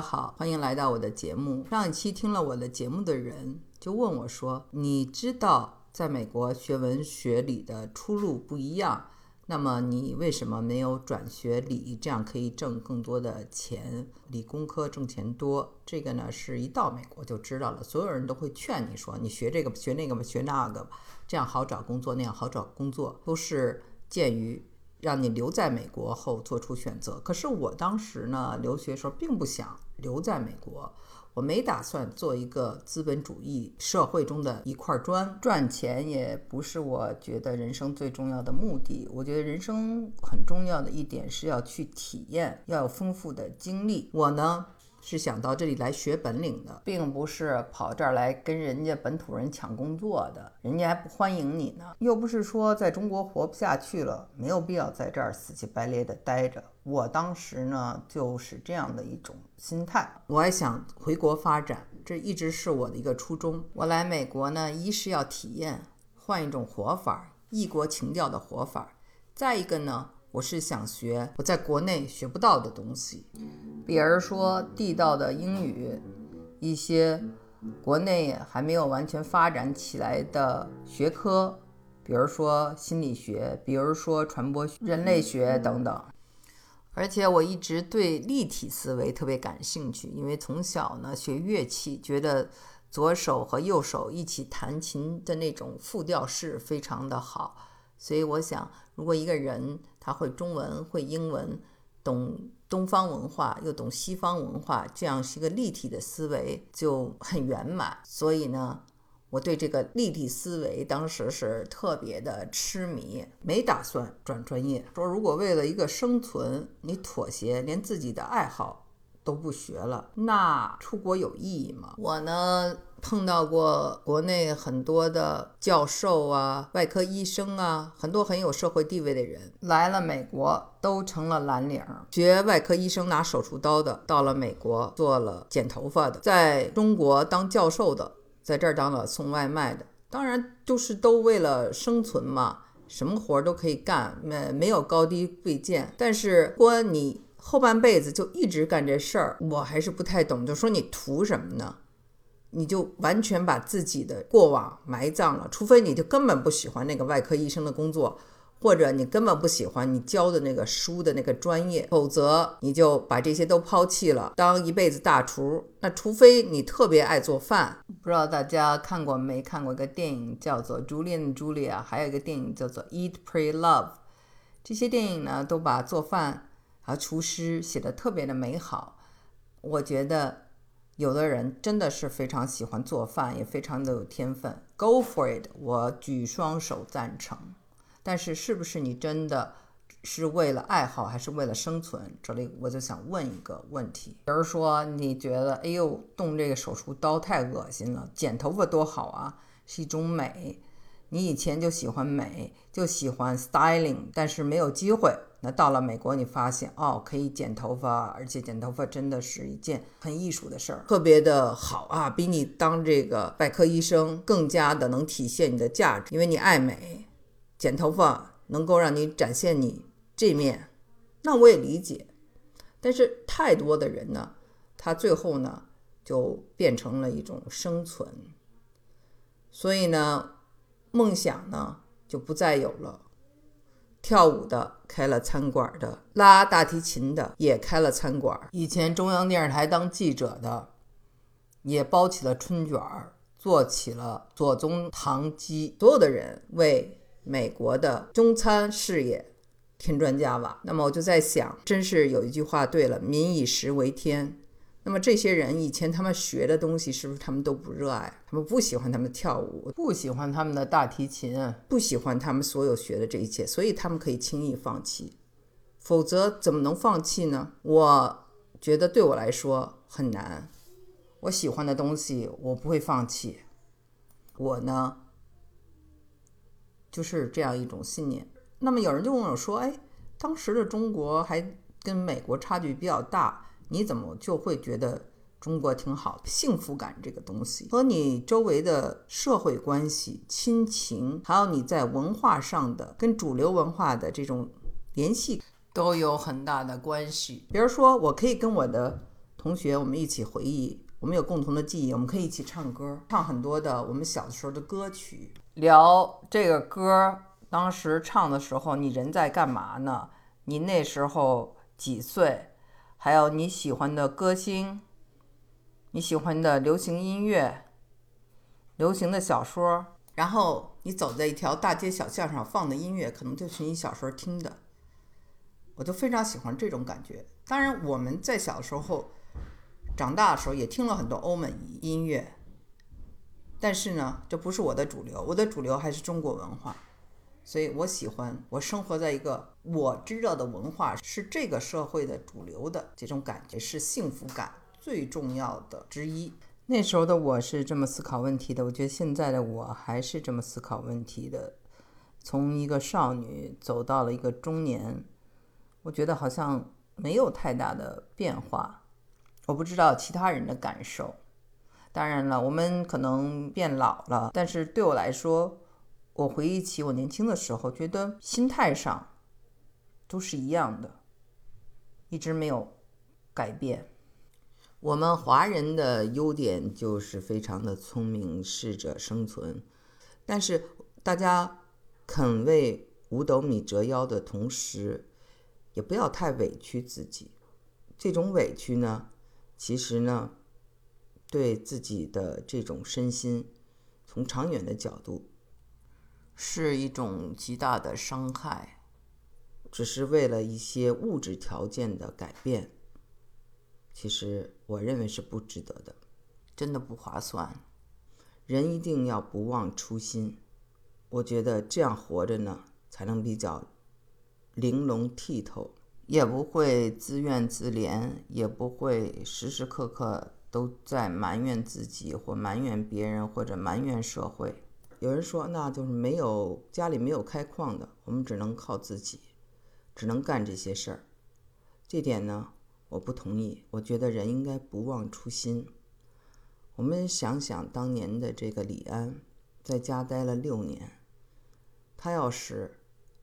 好，欢迎来到我的节目。上一期听了我的节目的人就问我说：“你知道在美国学文学理的出路不一样，那么你为什么没有转学理？这样可以挣更多的钱，理工科挣钱多。”这个呢是一到美国就知道了，所有人都会劝你说：“你学这个学那个吧，学那个吧，这样好找工作，那样好找工作，都是鉴于。”让你留在美国后做出选择。可是我当时呢，留学时候并不想留在美国，我没打算做一个资本主义社会中的一块砖，赚钱也不是我觉得人生最重要的目的。我觉得人生很重要的一点是要去体验，要有丰富的经历。我呢。是想到这里来学本领的，并不是跑这儿来跟人家本土人抢工作的，人家还不欢迎你呢。又不是说在中国活不下去了，没有必要在这儿死乞白赖的待着。我当时呢就是这样的一种心态，我还想回国发展，这一直是我的一个初衷。我来美国呢，一是要体验换一种活法，异国情调的活法；再一个呢。我是想学我在国内学不到的东西，比如说地道的英语，一些国内还没有完全发展起来的学科，比如说心理学，比如说传播人类学等等。而且我一直对立体思维特别感兴趣，因为从小呢学乐器，觉得左手和右手一起弹琴的那种复调式非常的好。所以我想，如果一个人他会中文、会英文，懂东方文化又懂西方文化，这样是一个立体的思维就很圆满。所以呢，我对这个立体思维当时是特别的痴迷，没打算转专业。说如果为了一个生存，你妥协，连自己的爱好都不学了，那出国有意义吗？我呢？碰到过国内很多的教授啊、外科医生啊，很多很有社会地位的人来了美国，都成了蓝领儿。学外科医生拿手术刀的，到了美国做了剪头发的；在中国当教授的，在这儿当了送外卖的。当然，就是都为了生存嘛，什么活都可以干，没没有高低贵贱。但是，如果你后半辈子就一直干这事儿，我还是不太懂，就说你图什么呢？你就完全把自己的过往埋葬了，除非你就根本不喜欢那个外科医生的工作，或者你根本不喜欢你教的那个书的那个专业，否则你就把这些都抛弃了，当一辈子大厨。那除非你特别爱做饭，不知道大家看过没看过一个电影叫做《Julian Julia》，还有一个电影叫做《Eat Pray Love》。这些电影呢，都把做饭和厨师写的特别的美好。我觉得。有的人真的是非常喜欢做饭，也非常的有天分，Go for it，我举双手赞成。但是，是不是你真的是为了爱好，还是为了生存？这里我就想问一个问题：比如说，你觉得，哎呦，动这个手术刀太恶心了，剪头发多好啊，是一种美。你以前就喜欢美，就喜欢 styling，但是没有机会。那到了美国，你发现哦，可以剪头发，而且剪头发真的是一件很艺术的事儿，特别的好啊，比你当这个外科医生更加的能体现你的价值，因为你爱美，剪头发能够让你展现你这面。那我也理解，但是太多的人呢，他最后呢就变成了一种生存，所以呢。梦想呢就不再有了，跳舞的开了餐馆的，拉大提琴的也开了餐馆。以前中央电视台当记者的，也包起了春卷儿，做起了左宗棠鸡。所有的人为美国的中餐事业添砖加瓦。那么我就在想，真是有一句话对了：“民以食为天。”那么这些人以前他们学的东西是不是他们都不热爱？他们不喜欢他们跳舞，不喜欢他们的大提琴，不喜欢他们所有学的这一切，所以他们可以轻易放弃。否则怎么能放弃呢？我觉得对我来说很难。我喜欢的东西我不会放弃。我呢就是这样一种信念。那么有人就问我说：“哎，当时的中国还跟美国差距比较大。”你怎么就会觉得中国挺好？幸福感这个东西和你周围的社会关系、亲情，还有你在文化上的跟主流文化的这种联系，都有很大的关系。比如说，我可以跟我的同学，我们一起回忆，我们有共同的记忆，我们可以一起唱歌，唱很多的我们小的时候的歌曲，聊这个歌当时唱的时候你人在干嘛呢？你那时候几岁？还有你喜欢的歌星，你喜欢的流行音乐，流行的小说，然后你走在一条大街小巷上放的音乐，可能就是你小时候听的。我就非常喜欢这种感觉。当然，我们在小时候长大的时候也听了很多欧美音乐，但是呢，这不是我的主流，我的主流还是中国文化。所以我喜欢我生活在一个我知道的文化是这个社会的主流的这种感觉，是幸福感最重要的之一。那时候的我是这么思考问题的，我觉得现在的我还是这么思考问题的。从一个少女走到了一个中年，我觉得好像没有太大的变化。我不知道其他人的感受。当然了，我们可能变老了，但是对我来说。我回忆起我年轻的时候，觉得心态上都是一样的，一直没有改变。我们华人的优点就是非常的聪明，适者生存。但是大家肯为五斗米折腰的同时，也不要太委屈自己。这种委屈呢，其实呢，对自己的这种身心，从长远的角度。是一种极大的伤害，只是为了一些物质条件的改变。其实我认为是不值得的，真的不划算。人一定要不忘初心，我觉得这样活着呢，才能比较玲珑剔透，也不会自怨自怜，也不会时时刻刻都在埋怨自己或埋怨别人或者埋怨社会。有人说，那就是没有家里没有开矿的，我们只能靠自己，只能干这些事儿。这点呢，我不同意。我觉得人应该不忘初心。我们想想当年的这个李安，在家待了六年，他要是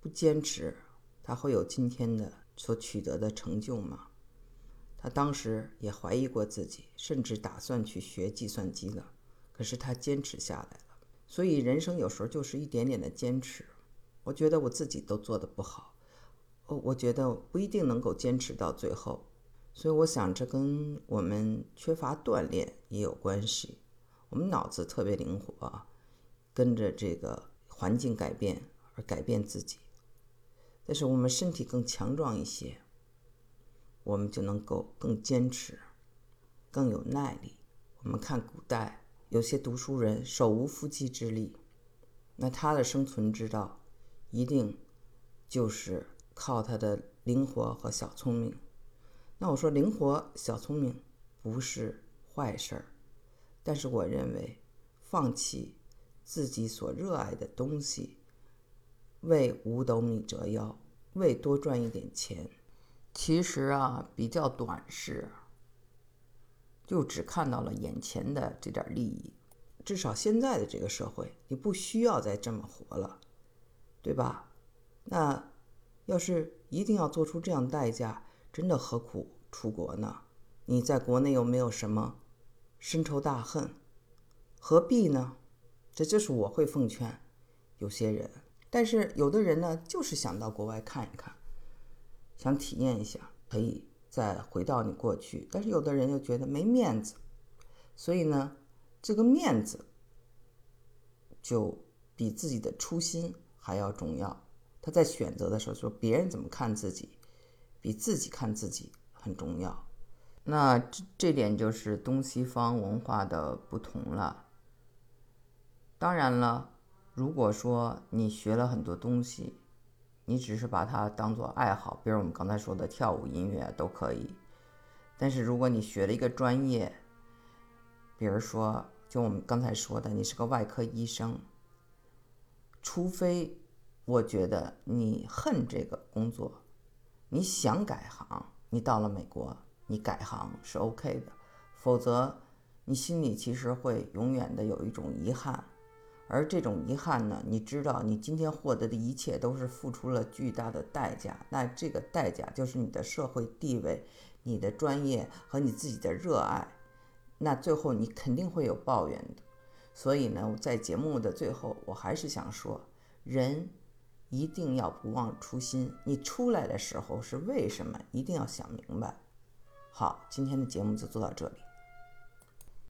不坚持，他会有今天的所取得的成就吗？他当时也怀疑过自己，甚至打算去学计算机了。可是他坚持下来了。所以人生有时候就是一点点的坚持。我觉得我自己都做的不好，我我觉得不一定能够坚持到最后。所以我想这跟我们缺乏锻炼也有关系。我们脑子特别灵活，跟着这个环境改变而改变自己。但是我们身体更强壮一些，我们就能够更坚持，更有耐力。我们看古代。有些读书人手无缚鸡之力，那他的生存之道，一定就是靠他的灵活和小聪明。那我说灵活小聪明不是坏事儿，但是我认为放弃自己所热爱的东西，为五斗米折腰，为多赚一点钱，其实啊比较短视。就只看到了眼前的这点利益，至少现在的这个社会，你不需要再这么活了，对吧？那要是一定要做出这样代价，真的何苦出国呢？你在国内又没有什么深仇大恨，何必呢？这就是我会奉劝有些人，但是有的人呢，就是想到国外看一看，想体验一下，可以。再回到你过去，但是有的人又觉得没面子，所以呢，这个面子就比自己的初心还要重要。他在选择的时候说，别人怎么看自己，比自己看自己很重要。那这这点就是东西方文化的不同了。当然了，如果说你学了很多东西，你只是把它当做爱好，比如我们刚才说的跳舞、音乐都可以。但是如果你学了一个专业，比如说就我们刚才说的，你是个外科医生，除非我觉得你恨这个工作，你想改行，你到了美国你改行是 OK 的，否则你心里其实会永远的有一种遗憾。而这种遗憾呢，你知道，你今天获得的一切都是付出了巨大的代价。那这个代价就是你的社会地位，你的专业和你自己的热爱，那最后你肯定会有抱怨的。所以呢，在节目的最后，我还是想说，人一定要不忘初心。你出来的时候是为什么？一定要想明白。好，今天的节目就做到这里。